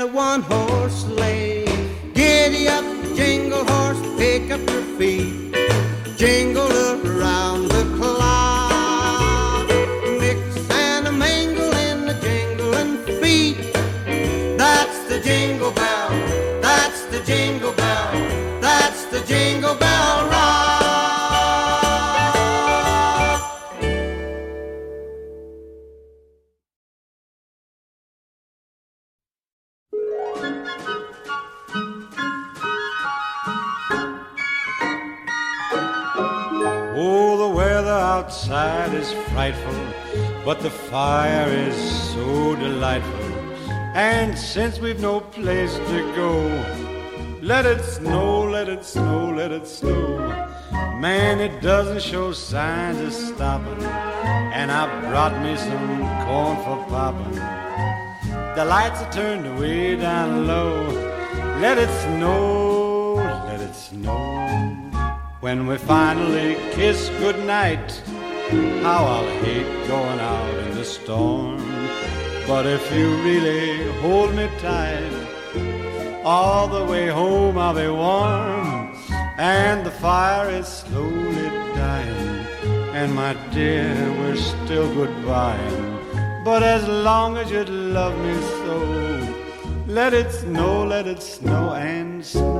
In the one horse sleigh. Giddy up, jingle horse, pick up your feet. Jingle around the clock. Mix and a mingle in the jingling feet. That's the jingle bell. That's the jingle bell. That's the jingle bell the fire is so delightful. And since we've no place to go, let it snow, let it snow, let it snow. Man, it doesn't show signs of stopping. And I brought me some corn for popping. The lights are turned way down low. Let it snow, let it snow. When we finally kiss goodnight, how I'll hate going out in the storm. But if you really hold me tight, all the way home I'll be warm. And the fire is slowly dying. And my dear, we're still goodbying. But as long as you love me so, let it snow, let it snow and snow.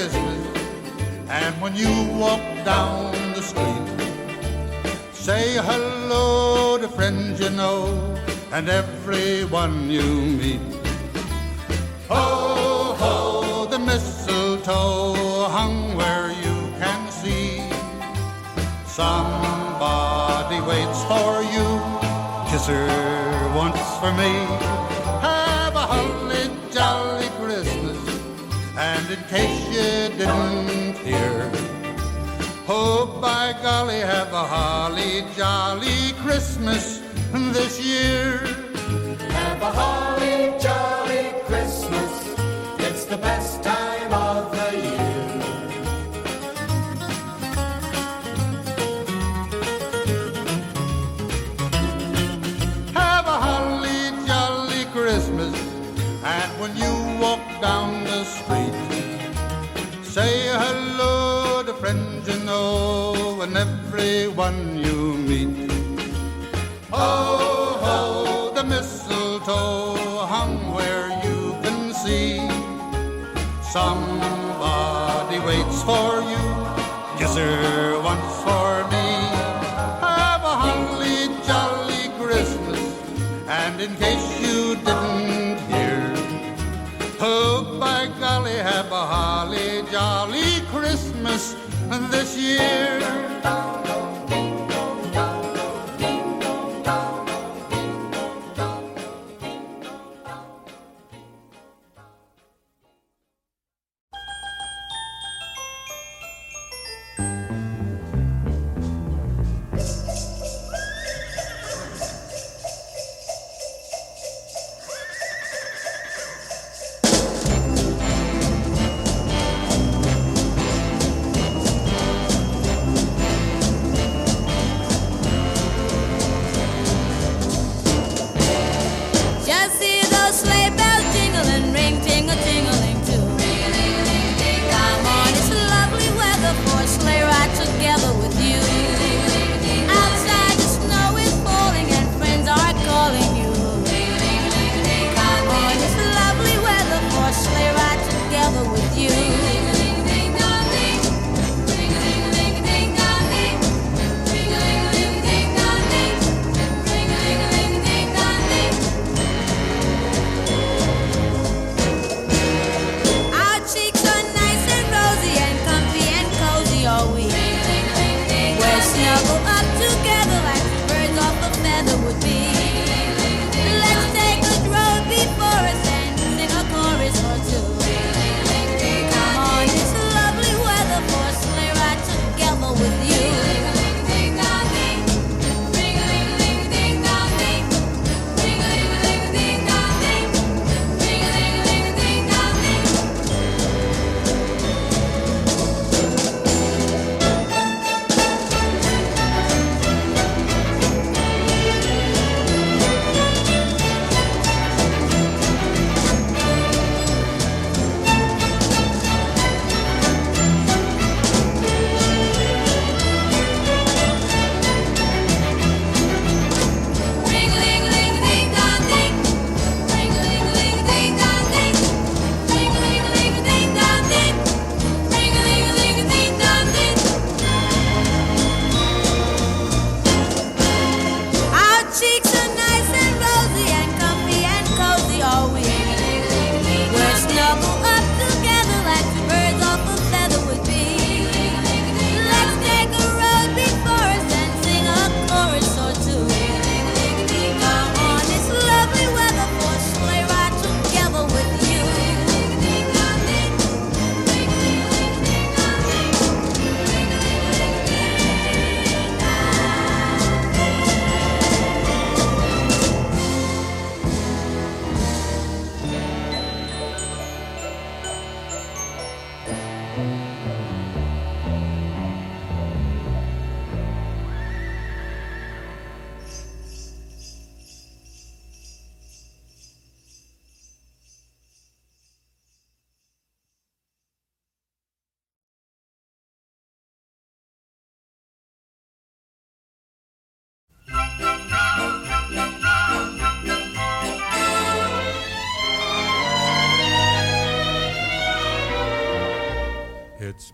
Christmas. And when you walk down the street, say hello to friends you know and everyone you meet. Ho, ho, the mistletoe hung where you can see. Somebody waits for you. Kiss her once for me. case you didn't hear. Oh, by golly, have a holly jolly Christmas this year. Have a holly jolly Christmas. It's the best time of the year. Have a holly jolly Christmas. And when you walk down know and everyone you meet. Oh, this year.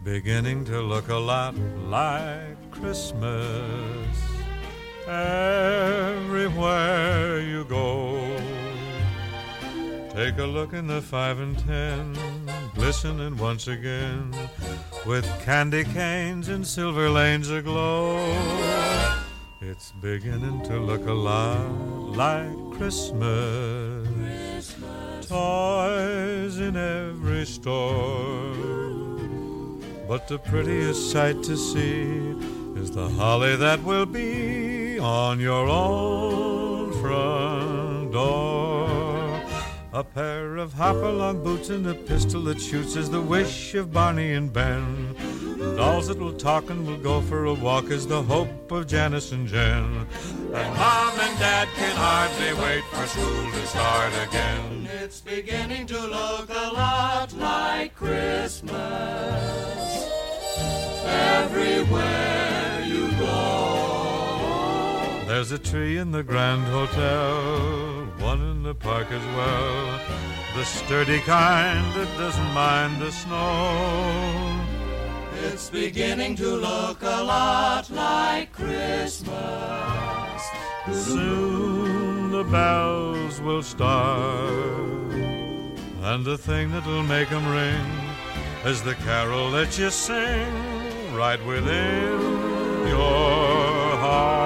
beginning to look a lot like Christmas everywhere you go. Take a look in the five and ten, glistening once again with candy canes and silver lanes aglow. It's beginning to look a lot like Christmas. Christmas. Toys in every store but the prettiest sight to see is the holly that will be on your own front door. A pair of hopalong boots and a pistol that shoots is the wish of Barney and Ben. Dolls that will talk and will go for a walk is the hope of Janice and Jen. And Mom and Dad can hardly wait for school to start again. It's beginning to look a lot like Christmas everywhere you go. There's a tree in the Grand Hotel, one in the park as well. The sturdy kind that doesn't mind the snow. It's beginning to look a lot like Christmas. Soon the bells will start, and the thing that'll make make 'em ring is the carol that you sing right within your heart.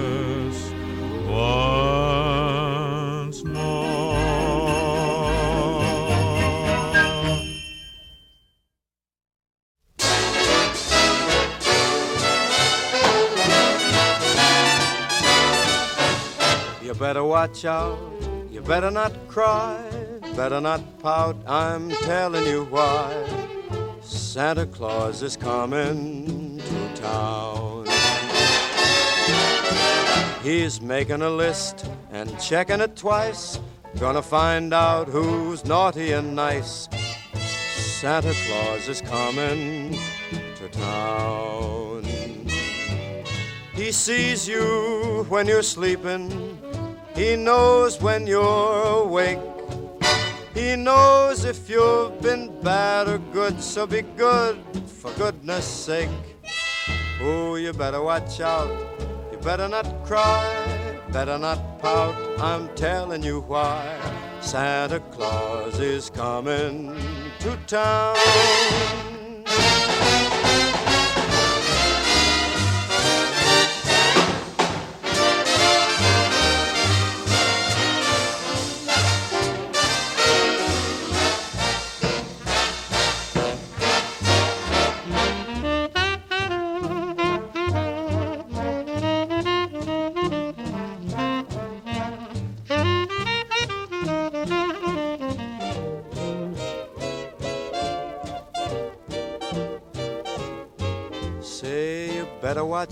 You better watch out, you better not cry, better not pout, I'm telling you why. Santa Claus is coming to town. He's making a list and checking it twice, gonna find out who's naughty and nice. Santa Claus is coming to town. He sees you when you're sleeping. He knows when you're awake. He knows if you've been bad or good, so be good for goodness sake. Oh, you better watch out. You better not cry, better not pout. I'm telling you why. Santa Claus is coming to town.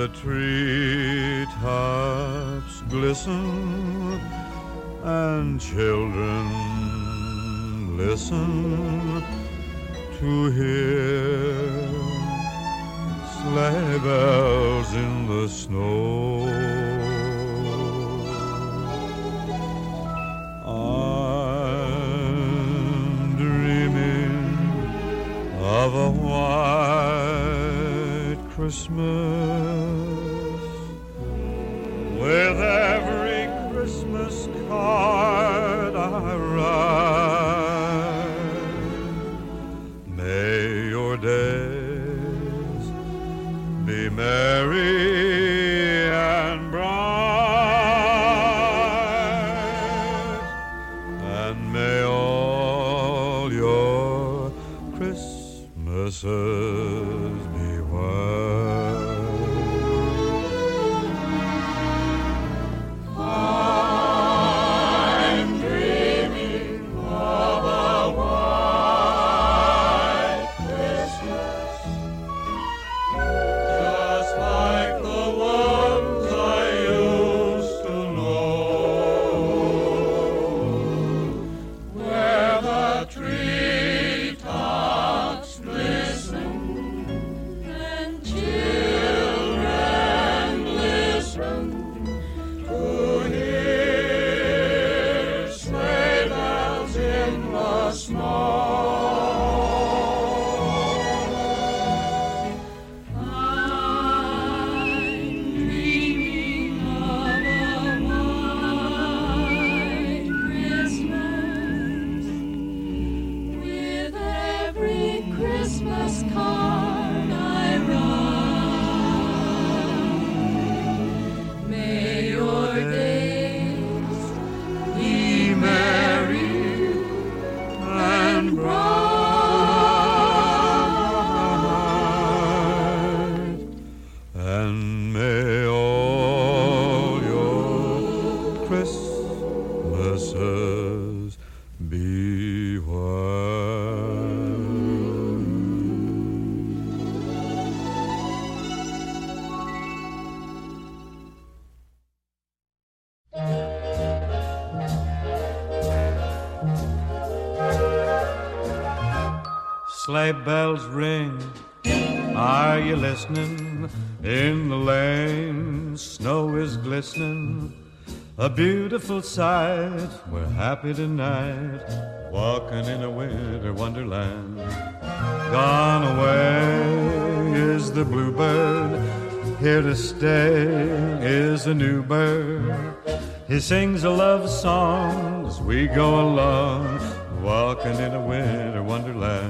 The treetops glisten and children listen to hear sleigh bells in the snow. I'm dreaming of a white Christmas Sleigh bells ring. Are you listening? In the lane, snow is glistening. A beautiful sight. We're happy tonight, walking in a winter wonderland. Gone away is the bluebird. Here to stay is a new bird. He sings a love song as we go along, walking in a winter wonderland.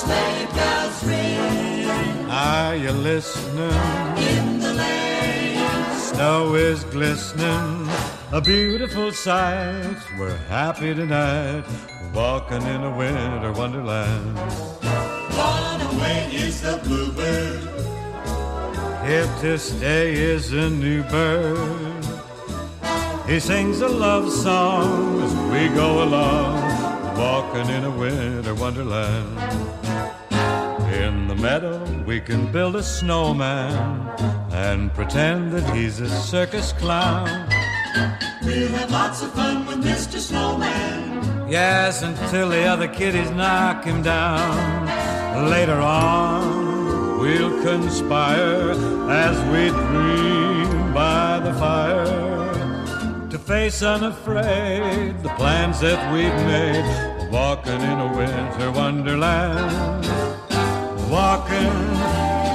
Sleigh bells ring Are you listening? in the lane. Snow is glistening, a beautiful sight. We're happy tonight, walking in a winter wonderland. Gone away is the bluebird. Here to stay is a new bird. He sings a love song as we go along, walking in a winter wonderland. In the meadow, we can build a snowman and pretend that he's a circus clown. We'll have lots of fun with Mr. Snowman. Yes, until the other kiddies knock him down. Later on, we'll conspire as we dream by the fire to face unafraid the plans that we've made. Walking in a winter wonderland walking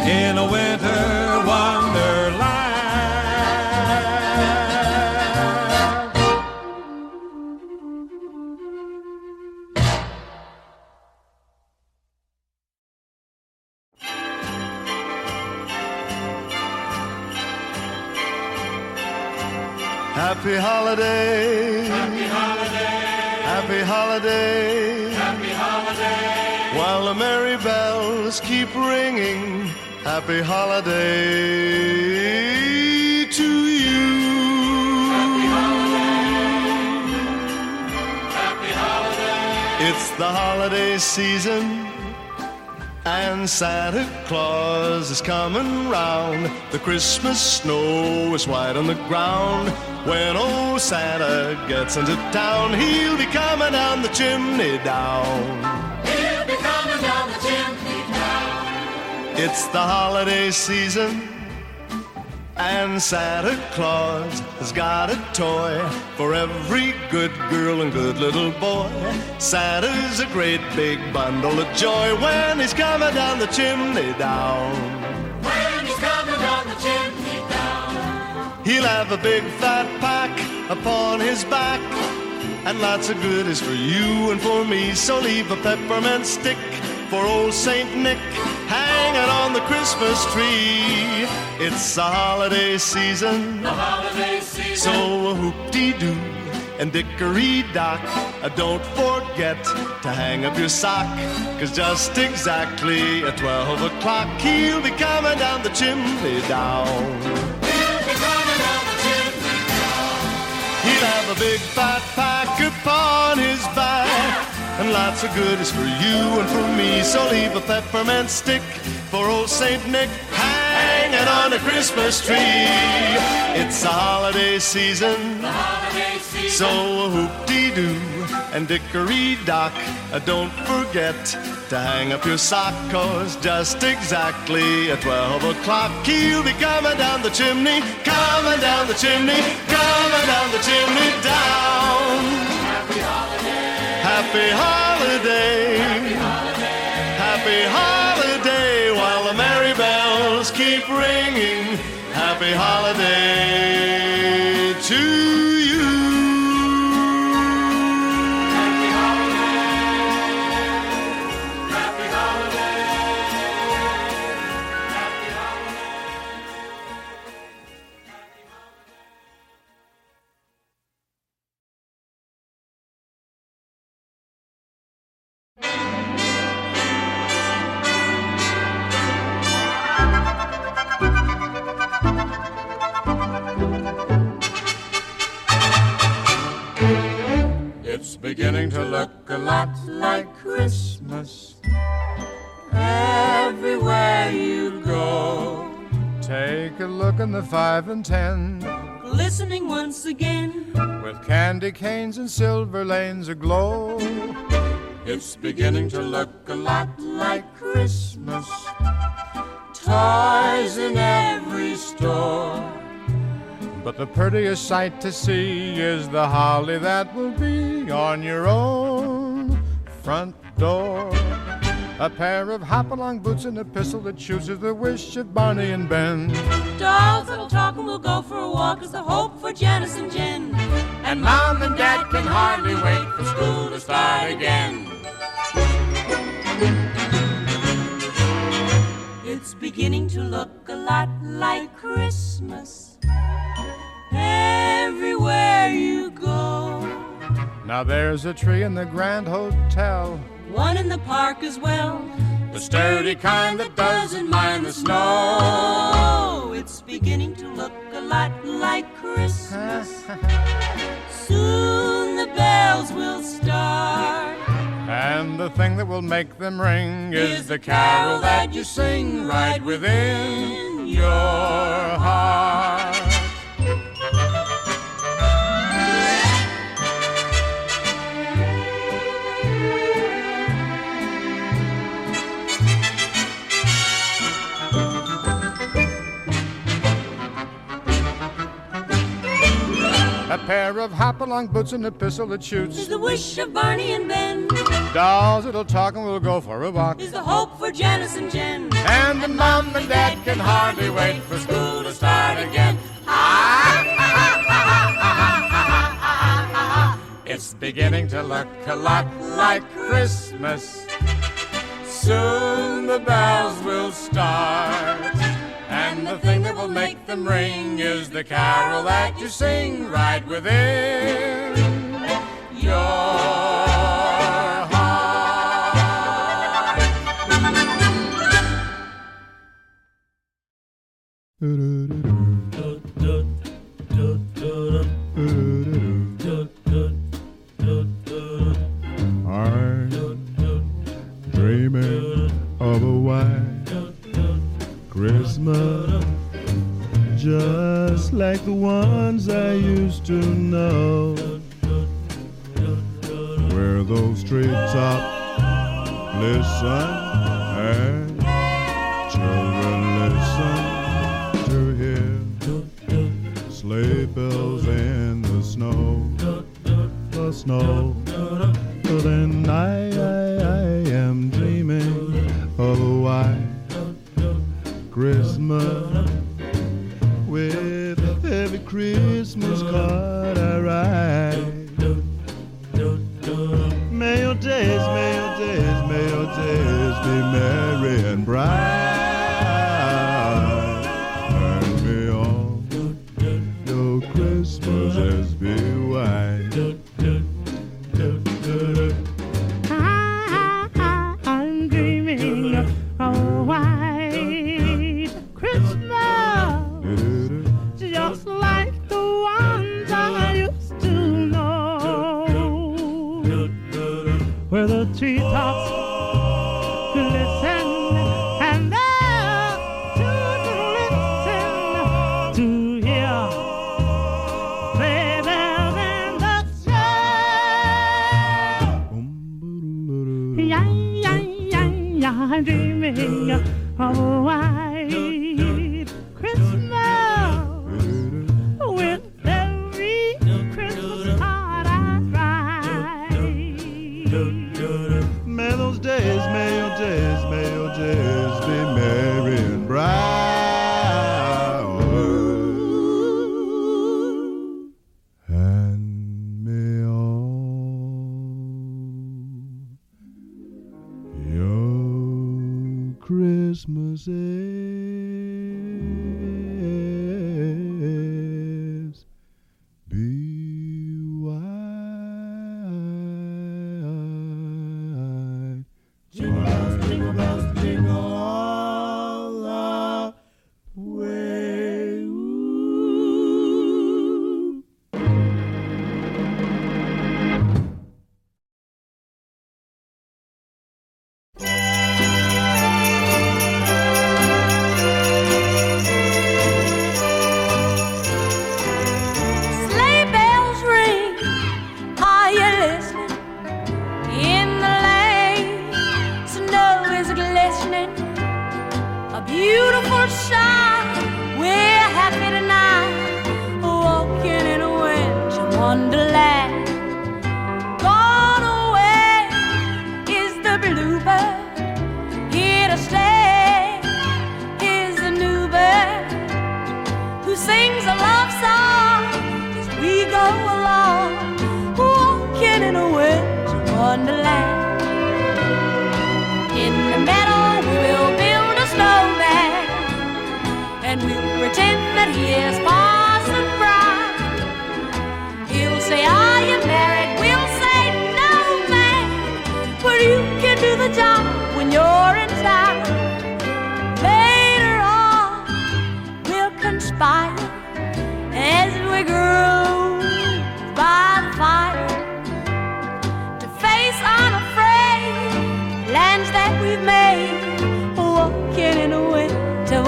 in a winter wonderland. Happy holiday, Happy holiday, Happy holiday, While the merry bells keep ringing. Happy holiday to you. Happy holiday. It's the holiday season. And Santa Claus is coming round. The Christmas snow is white on the ground. When old Santa gets into town, he'll be coming down the chimney down. It's the holiday season. And Santa Claus has got a toy for every good girl and good little boy. Santa's a great big bundle of joy when he's coming down the chimney down. When he's coming down the chimney down. He'll have a big fat pack upon his back and lots of goodies for you and for me. So leave a peppermint stick for old Saint Nick hanging on the Christmas tree. It's the holiday season, The holiday season. so whoop-dee-doo and dickory-dock. Uh, Don't forget to hang up your sock, cause just exactly at 12 o'clock he'll be coming down the chimney down. He'll be coming down the chimney down. He'll have a big fat pack upon his back and lots of goodies for you and for me. So leave a peppermint stick for old Saint Nick hanging on a Christmas tree. It's the holiday season, The holiday season. so whoop-dee-doo and dickory-dock. Uh, Don't forget to hang up your sock, cause just exactly at 12 o'clock he'll be coming down the chimney, coming down the chimney, coming down the chimney down. Happy holiday. Happy holiday. While the merry bells keep ringing. Happy holiday It's beginning to look a lot like Christmas everywhere you go. Take a look in the five and ten Listening once again. with candy canes and silver lanes aglow. It's beginning to look a lot like Christmas. Toys in every store. But the prettiest sight to see is the holly that will be on your own front door. A pair of hop-along boots and a pistol that chooses the wish of Barney and Ben. Dolls that'll talk and we'll go for a walk is the hope for Janice and Jen. And Mom and Dad can hardly wait for school to start again. It's beginning to look a lot like Christmas everywhere you go. Now there's a tree in the Grand Hotel. One in the park as well. The sturdy kind that doesn't mind the snow. It's beginning to look a lot like Christmas. Soon the bells will start. And the thing that will make them ring is the carol that you sing right within your heart. Pair of hop-along boots and a pistol that shoots. Is the wish of Barney and Ben. Dolls that'll talk and we'll go for a walk. Is the hope for Janice and Jen. And the mom and dad can hardly wait for school to start again. It's beginning to look a lot like Christmas. Soon the bells will start. And the thing that will make them ring is the carol that you sing right within your heart. I'm dreaming of a white Christmas like the ones I used to know. Where those treetops listen and children listen to hear sleigh bells in the snow, the snow. But then I, I, I am dreaming of a white Christmas with Christmas card I write. May your days, may your days, may your days be merry.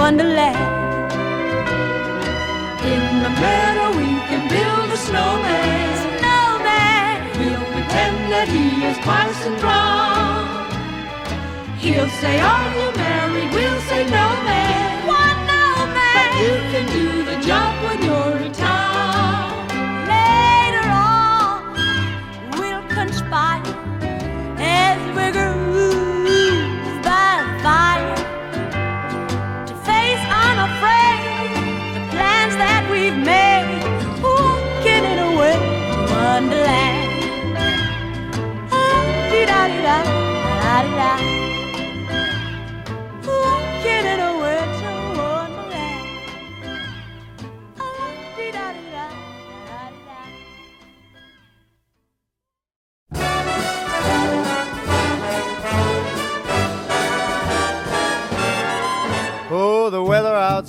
wonderland. In the meadow we can build a snowman. Snowman. We'll pretend that he is Parson Brown. He'll say, "All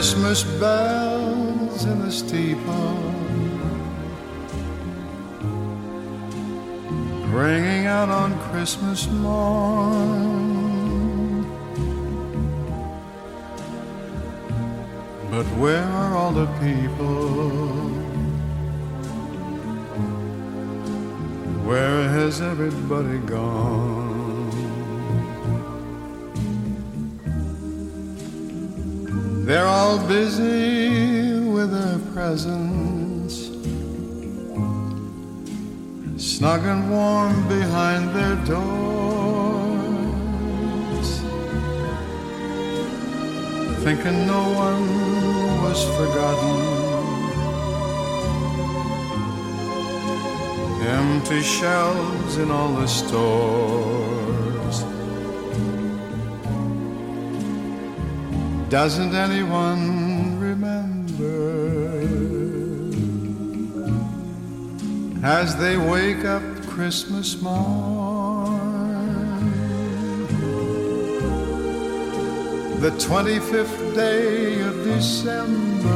Christmas bells in the steeple ringing out on Christmas morn. But where are all the people? Where has everybody gone? They're all busy with their presents, snug and warm behind their doors, thinking no one was forgotten. Empty shelves in all the stores. Doesn't anyone remember as they wake up Christmas morn? The 25th day of December,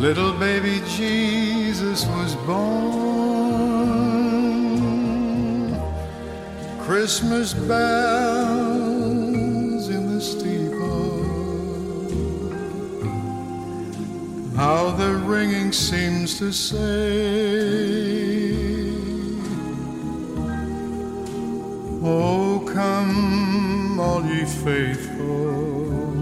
little baby Jesus was born. Christmas bells How the ringing seems to say, Oh, come, all ye faithful.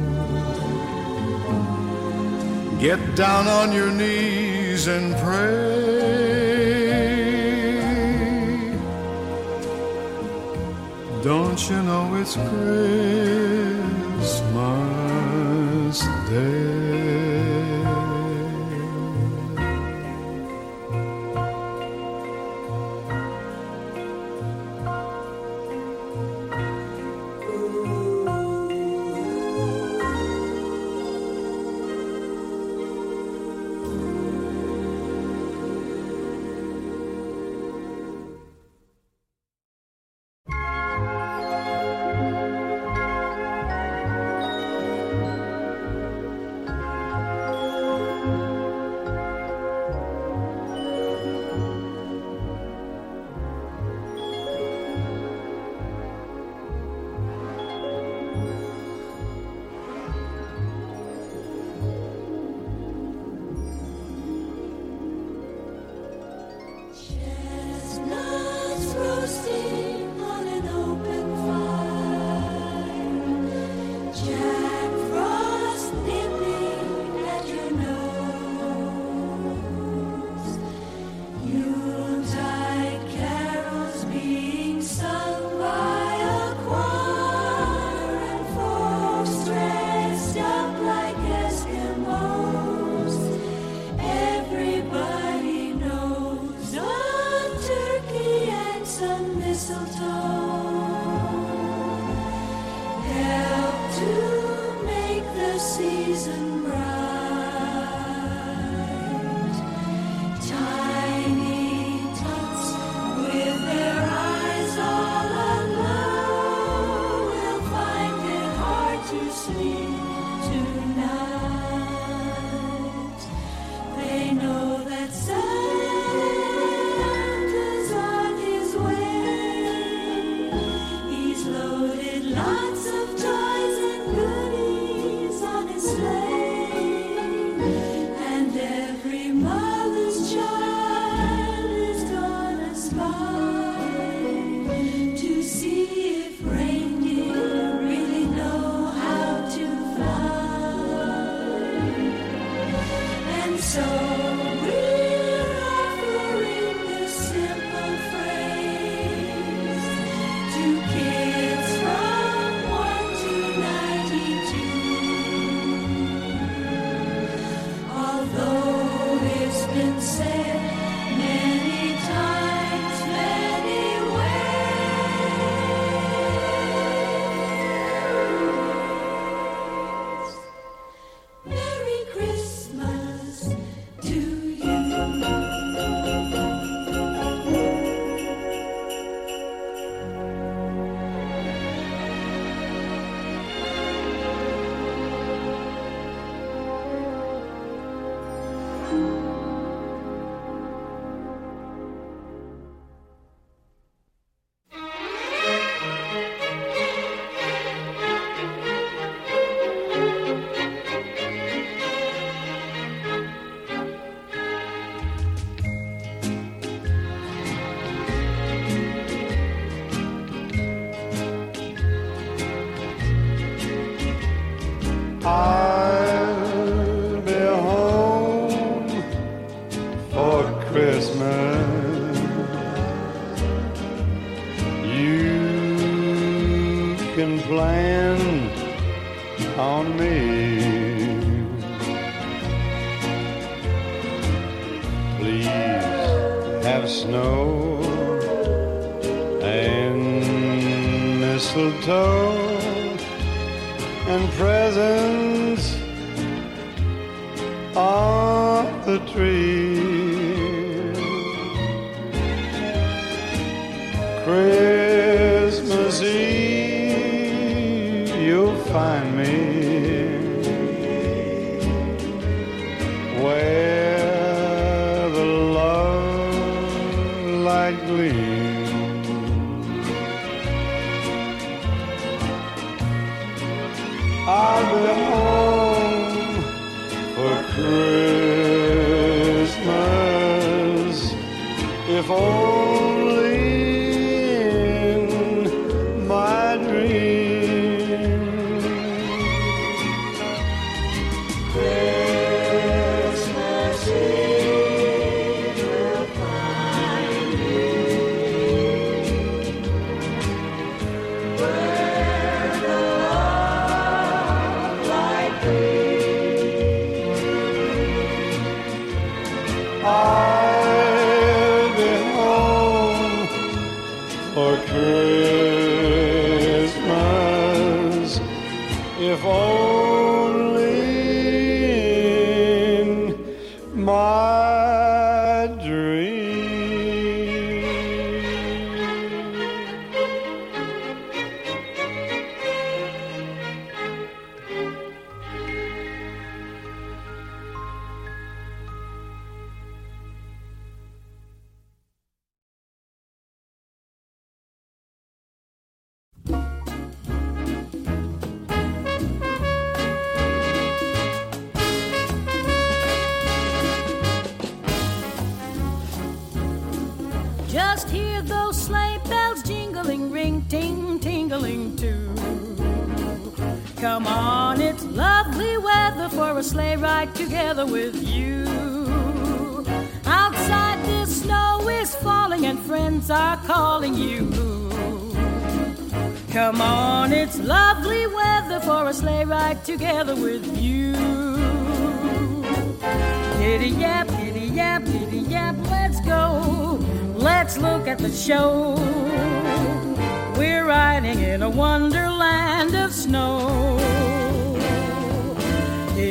Get down on your knees and pray. Don't you know it's Christmas Day? I'll be home for Christmas. You can plan on me. Please have snow and mistletoe and presents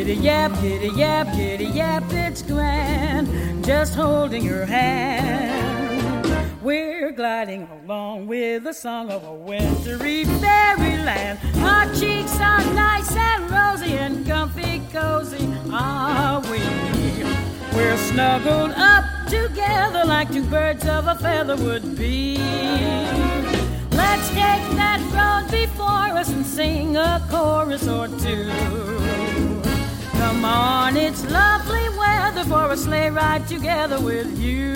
Giddy yap, giddy yap, giddy yap, it's grand. Just holding your hand. We're gliding along with the song of a wintry fairyland. Our cheeks are nice and rosy and comfy cozy, are we? We're snuggled up together like two birds of a feather would be. Let's take that road before us and sing a chorus or two. Come on, it's lovely weather for a sleigh ride together with you.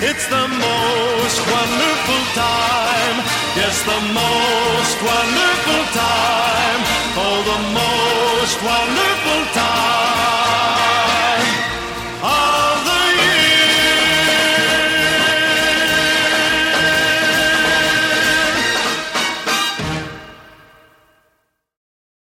It's the most wonderful time. Yes, the most wonderful time. Oh, the most wonderful time.